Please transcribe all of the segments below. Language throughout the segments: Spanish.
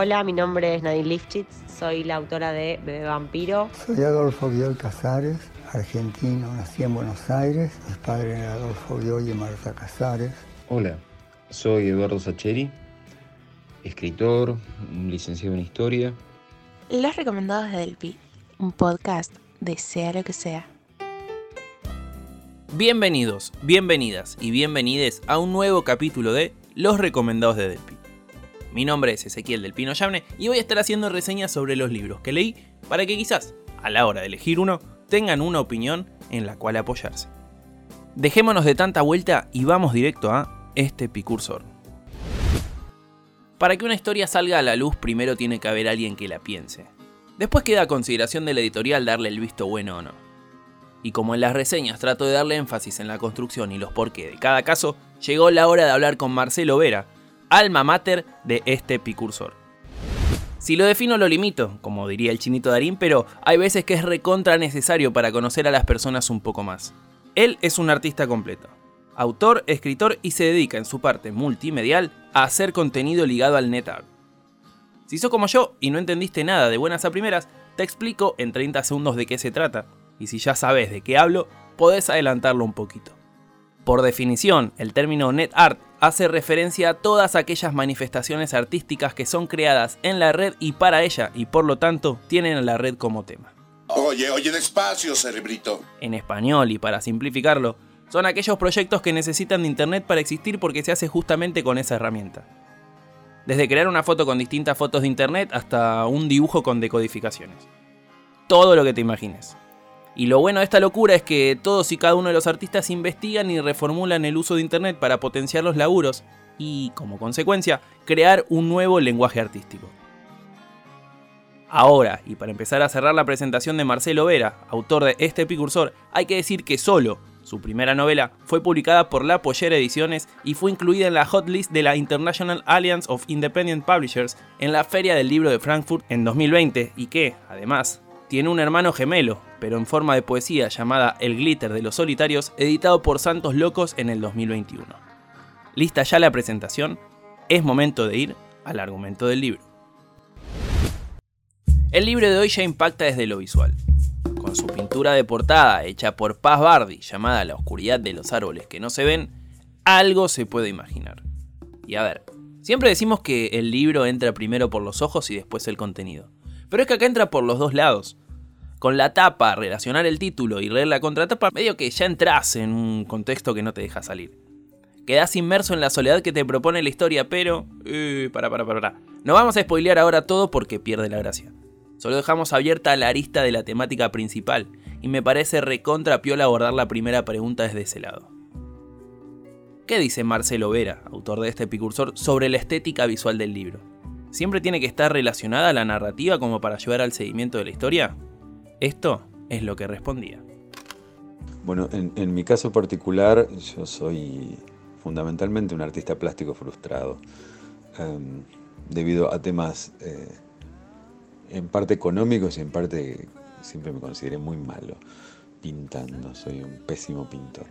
Hola, mi nombre es Nadine Lifchitz, soy la autora de Bebé Vampiro. Soy Adolfo Guiol Casares, argentino, nací en Buenos Aires. Mis padres eran Adolfo Guiol y Marta Casares. Hola, soy Eduardo Sacheri, escritor, licenciado en Historia. Los recomendados de Delpi, un podcast de sea lo que sea. Bienvenidos, bienvenidas y bienvenides a un nuevo capítulo de Los recomendados de Delpi. Mi nombre es Ezequiel del Pino Yamne y voy a estar haciendo reseñas sobre los libros que leí para que quizás, a la hora de elegir uno, tengan una opinión en la cual apoyarse. Dejémonos de tanta vuelta y vamos directo a este picursor. Para que una historia salga a la luz primero tiene que haber alguien que la piense. Después queda a consideración del editorial darle el visto bueno o no. Y como en las reseñas trato de darle énfasis en la construcción y los porqué de cada caso, llegó la hora de hablar con Marcelo Vera, alma mater de este picursor. Si lo defino lo limito, como diría el chinito Darín, pero hay veces que es recontra necesario para conocer a las personas un poco más. Él es un artista completo, autor, escritor y se dedica en su parte multimedial a hacer contenido ligado al NetArt. Si sos como yo y no entendiste nada de buenas a primeras, te explico en 30 segundos de qué se trata, y si ya sabes de qué hablo, podés adelantarlo un poquito. Por definición, el término net art hace referencia a todas aquellas manifestaciones artísticas que son creadas en la red y para ella, y por lo tanto tienen a la red como tema. Oye, oye, despacio, cerebrito. En español, y para simplificarlo, son aquellos proyectos que necesitan de internet para existir porque se hace justamente con esa herramienta. Desde crear una foto con distintas fotos de internet hasta un dibujo con decodificaciones. Todo lo que te imagines. Y lo bueno de esta locura es que todos y cada uno de los artistas investigan y reformulan el uso de Internet para potenciar los laburos y, como consecuencia, crear un nuevo lenguaje artístico. Ahora, y para empezar a cerrar la presentación de Marcelo Vera, autor de este precursor, hay que decir que solo su primera novela fue publicada por La Pollera Ediciones y fue incluida en la hot list de la International Alliance of Independent Publishers en la Feria del Libro de Frankfurt en 2020 y que, además, tiene un hermano gemelo, pero en forma de poesía llamada El Glitter de los Solitarios, editado por Santos Locos en el 2021. Lista ya la presentación, es momento de ir al argumento del libro. El libro de hoy ya impacta desde lo visual. Con su pintura de portada hecha por Paz Bardi, llamada La oscuridad de los árboles que no se ven, algo se puede imaginar. Y a ver, siempre decimos que el libro entra primero por los ojos y después el contenido. Pero es que acá entra por los dos lados. Con la tapa, relacionar el título y leer la contratapa, medio que ya entras en un contexto que no te deja salir. Quedás inmerso en la soledad que te propone la historia, pero... Eh, para, para, para, para. No vamos a spoilear ahora todo porque pierde la gracia. Solo dejamos abierta la arista de la temática principal, y me parece recontra piola abordar la primera pregunta desde ese lado. ¿Qué dice Marcelo Vera, autor de este precursor, sobre la estética visual del libro? ¿Siempre tiene que estar relacionada a la narrativa como para ayudar al seguimiento de la historia? Esto es lo que respondía. Bueno, en, mi caso particular, yo soy fundamentalmente un artista plástico frustrado, em, debido a temas eh, en parte económicos y en parte siempre me consideré muy malo pintando, soy un pésimo pintor.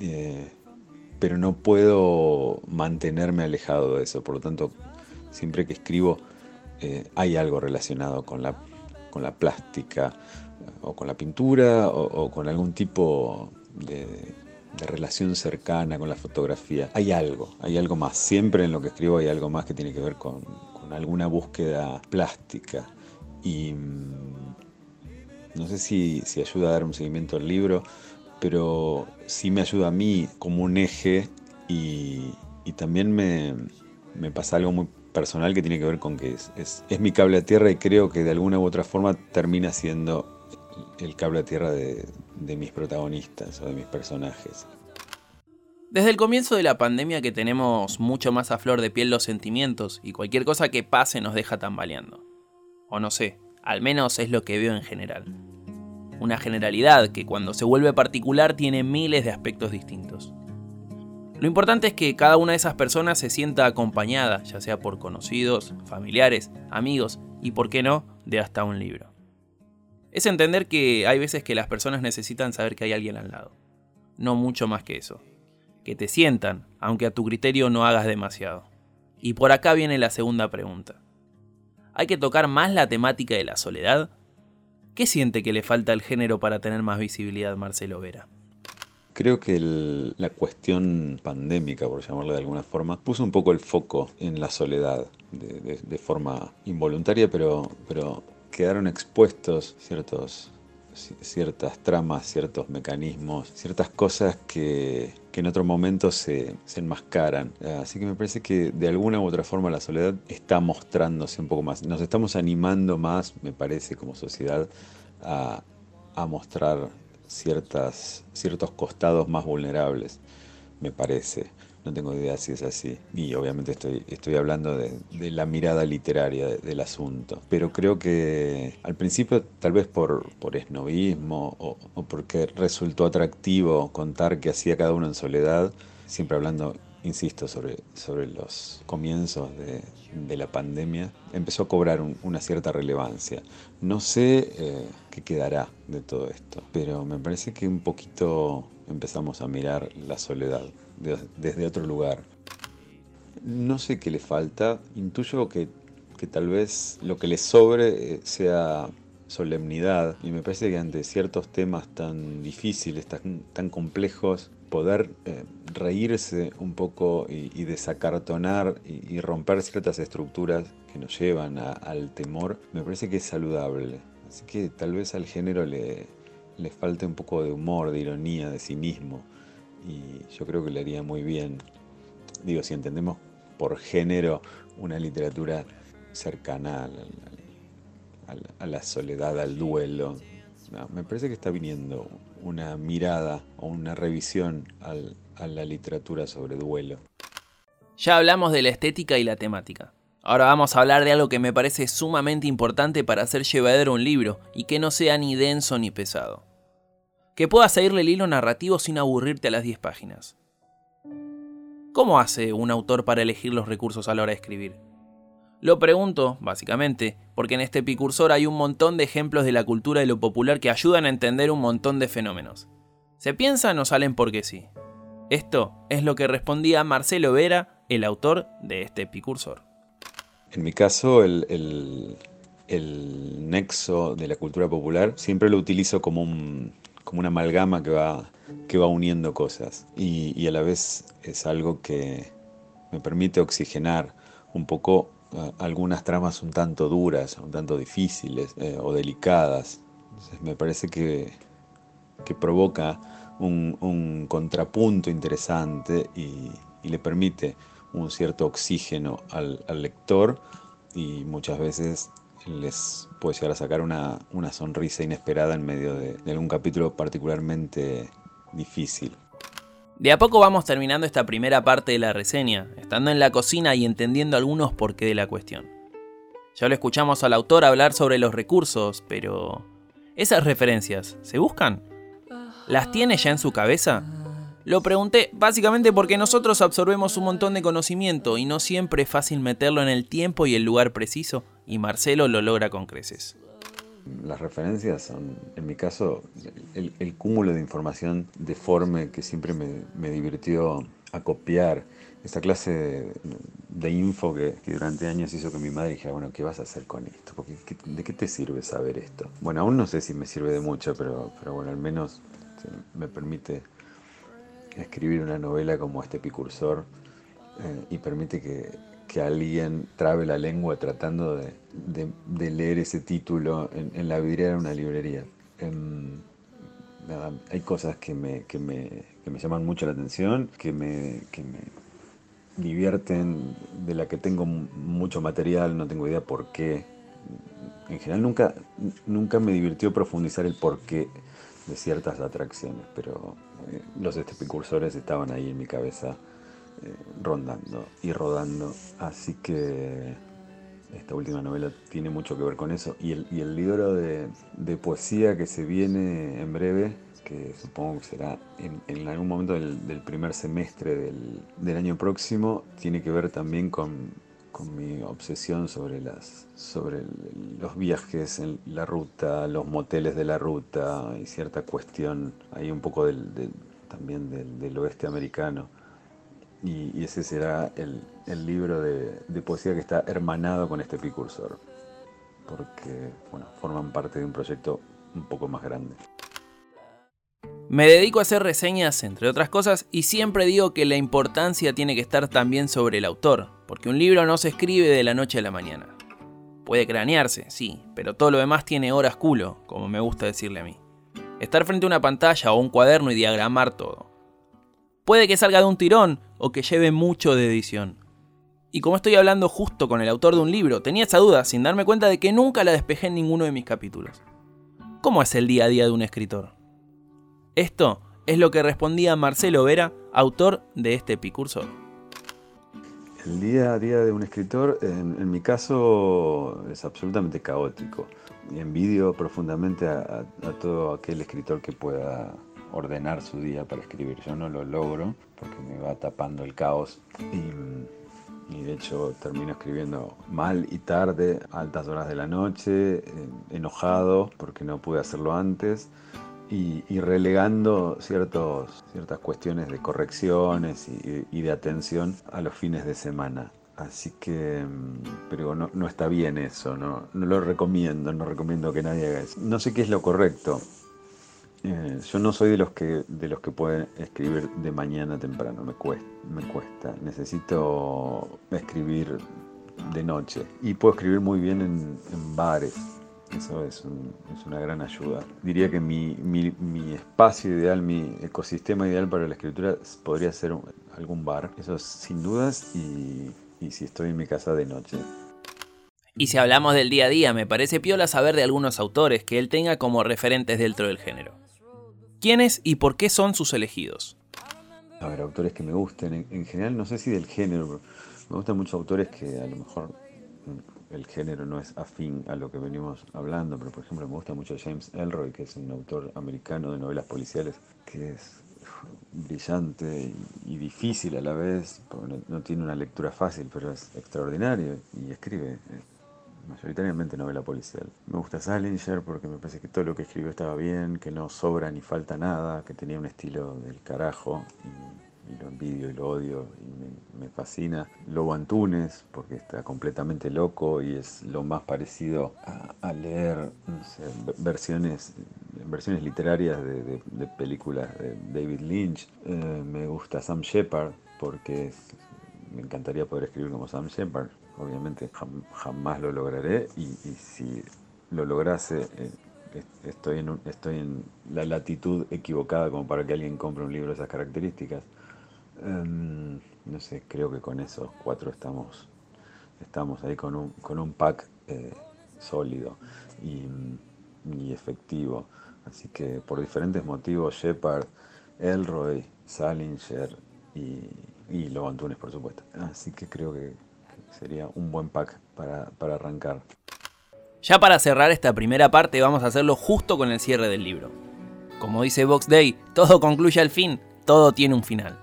Eh, pero no puedo mantenerme alejado de eso, por lo tanto siempre que escribo eh, hay algo relacionado con la, con la plástica o con la pintura o, con algún tipo de, relación cercana con la fotografía. Hay algo, hay algo más. Siempre en lo que escribo hay algo más que tiene que ver con, alguna búsqueda plástica. Y mm, no sé si, ayuda a dar un seguimiento al libro, pero sí me ayuda a mí como un eje y, también me, me pasa algo muy personal que tiene que ver con que es, es, mi cable a tierra y creo que de alguna u otra forma termina siendo el cable a tierra de, de mis protagonistas o de mis personajes. Desde el comienzo de la pandemia que tenemos mucho más a flor de piel los sentimientos y cualquier cosa que pase nos deja tambaleando. O no sé, al menos es lo que veo en general. Una generalidad que cuando se vuelve particular tiene miles de aspectos distintos. Lo importante es que cada una de esas personas se sienta acompañada, ya sea por conocidos, familiares, amigos y, por qué no, de hasta un libro. Es entender que hay veces que las personas necesitan saber que hay alguien al lado. No mucho más que eso. Que te sientan, aunque a tu criterio no hagas demasiado. Y por acá viene la segunda pregunta. ¿Hay que tocar más la temática de la soledad? ¿Qué siente que le falta al género para tener más visibilidad, Marcelo Vera? Creo que la cuestión pandémica, por llamarla de alguna forma, puso un poco el foco en la soledad, de, forma involuntaria, pero, quedaron expuestos ciertos, ciertas tramas, ciertos mecanismos, ciertas cosas que, en otro momento se, se, enmascaran. Así que me parece que de alguna u otra forma la soledad está mostrándose un poco más. Nos estamos animando más, me parece, como sociedad, a, a mostrar ciertas, ciertos costados más vulnerables, me parece. No tengo idea si es así. Y obviamente estoy, estoy hablando de, la mirada literaria del asunto. Pero creo que al principio, tal vez por, por esnovismo o, porque resultó atractivo contar qué hacía cada uno en soledad, siempre hablando insisto, sobre, sobre los comienzos de, la pandemia, empezó a cobrar una cierta relevancia. No sé eh, qué quedará de todo esto, pero me parece que un poquito empezamos a mirar la soledad desde otro lugar. No sé qué le falta, intuyo que, que tal vez lo que le sobre eh, sea solemnidad y me parece que ante ciertos temas tan difíciles, tan, tan complejos, poder eh, reírse un poco y, desacartonar y, romper ciertas estructuras que nos llevan al temor, me parece que es saludable. Así que tal vez al género le, le falte un poco de humor, de ironía, de cinismo. Y yo creo que le haría muy bien. Digo, si entendemos por género una literatura cercana a la soledad, al duelo, me parece que está viniendo una mirada o una revisión a la literatura sobre duelo. Ya hablamos de la estética y la temática. Ahora vamos a hablar de algo que me parece sumamente importante para hacer llevadero un libro y que no sea ni denso ni pesado. Que puedas seguirle el hilo narrativo sin aburrirte a las 10 páginas. ¿Cómo hace un autor para elegir los recursos a la hora de escribir? Lo pregunto, básicamente, porque en este Epicursor hay un montón de ejemplos de la cultura y lo popular que ayudan a entender un montón de fenómenos. ¿Se piensan o salen porque sí? Esto es lo que respondía Marcelo Vera, el autor de este Epicursor. En mi caso, el, nexo de la cultura popular siempre lo utilizo como, un, como una amalgama que va, que va uniendo cosas y, y a la vez es algo que me permite oxigenar un poco algunas tramas un tanto duras, un tanto difíciles eh, o delicadas. me parece que, que provoca un, contrapunto interesante y, le permite un cierto oxígeno al, lector y muchas veces les puede llegar a sacar una, sonrisa inesperada en medio de algún capítulo particularmente difícil. De a poco vamos terminando esta primera parte de la reseña, estando en la cocina y entendiendo algunos por qué de la cuestión. Ya lo escuchamos al autor hablar sobre los recursos, pero... ¿Esas referencias se buscan? ¿Las tiene ya en su cabeza? Lo pregunté básicamente porque nosotros absorbemos un montón de conocimiento y no siempre es fácil meterlo en el tiempo y el lugar preciso, y Marcelo lo logra con creces las referencias son, en mi caso, el, cúmulo de información deforme que siempre me, divirtió acopiar. Esta clase de, info que, durante años hizo que mi madre dijera, bueno, ¿qué vas a hacer con esto? Porque, ¿De qué te sirve saber esto? Bueno, aún no sé si me sirve de mucho, pero, pero bueno, al menos me permite escribir una novela como este Picursor eh, y permite que, que alguien trabe la lengua tratando de, leer ese título en, la vidriera de una librería. Em, hay cosas que me, que me, llaman mucho la atención, que me, que me divierten, de la que tengo mucho material, no tengo idea por qué. En general nunca, nunca me divirtió profundizar el porqué de ciertas atracciones, pero eh, los epicursores estaban ahí en mi cabeza eh, rondando y rodando. Así que esta última novela tiene mucho que ver con eso. Y el, y el libro de, poesía que se viene en breve, que supongo que será en, algún momento del, primer semestre del, año próximo, tiene que ver también con, mi obsesión sobre, las, sobre los viajes en la ruta, los moteles de la ruta y cierta cuestión ahí un poco del, también del oeste americano y, ese será el, libro de, poesía que está hermanado con este Epicursor. porque bueno, forman parte de un proyecto un poco más grande. Me dedico a hacer reseñas, entre otras cosas, y siempre digo que la importancia tiene que estar también sobre el autor, porque un libro no se escribe de la noche a la mañana. Puede cranearse, sí, pero todo lo demás tiene horas culo, como me gusta decirle a mí. Estar frente a una pantalla o un cuaderno y diagramar todo. Puede que salga de un tirón o que lleve mucho de edición. Y como estoy hablando justo con el autor de un libro, tenía esa duda sin darme cuenta de que nunca la despejé en ninguno de mis capítulos. ¿Cómo es el día a día de un escritor? Esto es lo que respondía Marcelo Vera, autor de este Epicursor. El día a día de un escritor, en, mi caso, es absolutamente caótico. Y envidio profundamente a todo aquel escritor que pueda ordenar su día para escribir. Yo no lo logro porque me va tapando el caos y, y de hecho termino escribiendo mal y tarde, a altas horas de la noche, enojado porque no pude hacerlo antes y, y relegando ciertos, ciertas cuestiones de correcciones y, y, de atención a los fines de semana. Así que, pero no, no está bien eso, no, no, lo recomiendo, no recomiendo que nadie haga eso. No sé qué es lo correcto. Eh, yo no soy de los que de los que pueden escribir de mañana temprano, me cuesta, me cuesta. Necesito escribir de noche y puedo escribir muy bien en, bares, eso es, es, una gran ayuda. Diría que mi, mi, espacio ideal, mi ecosistema ideal para la escritura podría ser algún bar. Eso sin dudas y, y, si estoy en mi casa de noche. Y si hablamos del día a día, me parece piola saber de algunos autores que él tenga como referentes dentro del género. ¿Quiénes y por qué son sus elegidos? A ver, autores que me gusten. En, en general, no sé si del género. Me gustan muchos autores que a lo mejor el género no es afín a lo que venimos hablando, pero por ejemplo me gusta mucho James Elroy, que es un autor americano de novelas policiales, que es brillante y, difícil a la vez, no, tiene una lectura fácil, pero es extraordinario y escribe eh, mayoritariamente novela policial. Me gusta Salinger porque me parece que todo lo que escribió estaba bien, que no sobra ni falta nada, que tenía un estilo del carajo. Y, y lo envidio y lo odio y me, me, fascina. Lobo Antunes, porque está completamente loco y es lo más parecido a, leer versiones, literarias de, películas de David Lynch. Eh, me gusta Sam Shepard, porque me encantaría poder escribir como Sam Shepard. Obviamente jam, jamás lo lograré y, si lo lograse... Eh, estoy en, un, estoy en la latitud equivocada como para que alguien compre un libro de esas características. Um, no sé, creo que con esos cuatro estamos, estamos ahí con un, con un pack eh, sólido y, efectivo. Así que por diferentes motivos, Shepard, Elroy, Salinger y, y por supuesto. Así que creo que sería un buen pack para, para arrancar. Ya para cerrar esta primera parte vamos a hacerlo justo con el cierre del libro. Como dice Vox Day, todo concluye al fin, todo tiene un final.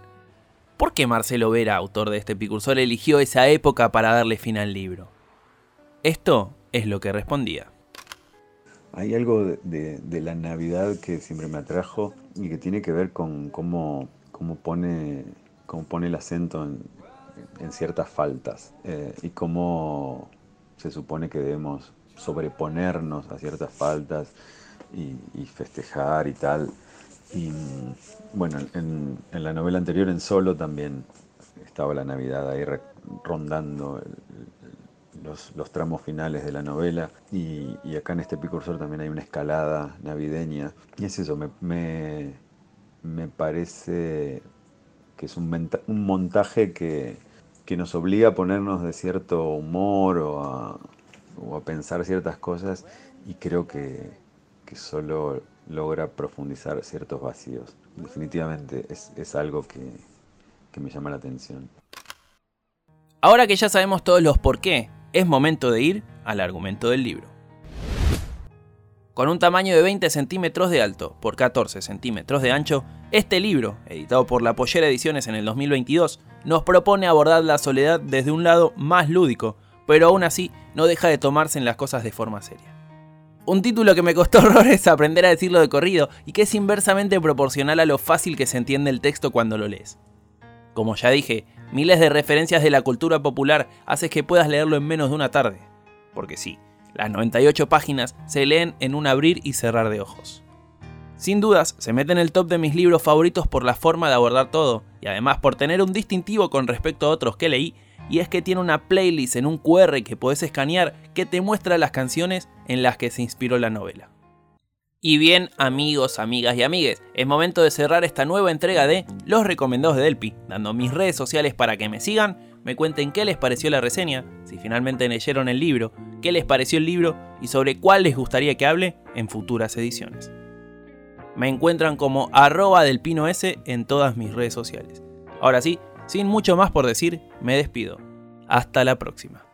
¿Por qué Marcelo Vera, autor de este Epicursor, eligió esa época para darle fin al libro? Esto es lo que respondía. Hay algo de, de, de, la Navidad que siempre me atrajo y que tiene que ver con cómo, cómo, pone, cómo pone el acento en, en ciertas faltas eh, y cómo se supone que debemos sobreponernos a ciertas faltas y, y festejar y tal. Y bueno, en, en, la novela anterior, en Solo, también estaba la Navidad ahí rondando el, los, los, tramos finales de la novela. Y, y, acá en este Picursor también hay una escalada navideña. Y es eso, me, me, me parece que es un, un montaje que, que, nos obliga a ponernos de cierto humor o a, pensar ciertas cosas. Y creo que, solo logra profundizar ciertos vacíos. Definitivamente es, es algo que, que, me llama la atención. Ahora que ya sabemos todos los por qué, es momento de ir al argumento del libro. Con un tamaño de 20 centímetros de alto por 14 centímetros de ancho, este libro, editado por La Pollera Ediciones en el 2022, nos propone abordar la soledad desde un lado más lúdico, pero aún así no deja de tomarse en las cosas de forma seria. Un título que me costó horrores aprender a decirlo de corrido y que es inversamente proporcional a lo fácil que se entiende el texto cuando lo lees. Como ya dije, miles de referencias de la cultura popular haces que puedas leerlo en menos de una tarde. Porque sí, Las 98 páginas se leen en un abrir y cerrar de ojos. Sin dudas, se mete en el top de mis libros favoritos por la forma de abordar todo, y además por tener un distintivo con respecto a otros que leí, y es que tiene una playlist en un QR que podés escanear que te muestra las canciones en las que se inspiró la novela. Y bien, amigos, amigas y amigues, es momento de cerrar esta nueva entrega de Los Recomendados de Delpi, dando mis redes sociales para que me sigan, me cuenten qué les pareció la reseña, si finalmente leyeron el libro, qué les pareció el libro y sobre cuál les gustaría que hable en futuras ediciones. Me encuentran como arroba del pino S en todas mis redes sociales. Ahora sí, sin mucho más por decir, me despido. Hasta la próxima.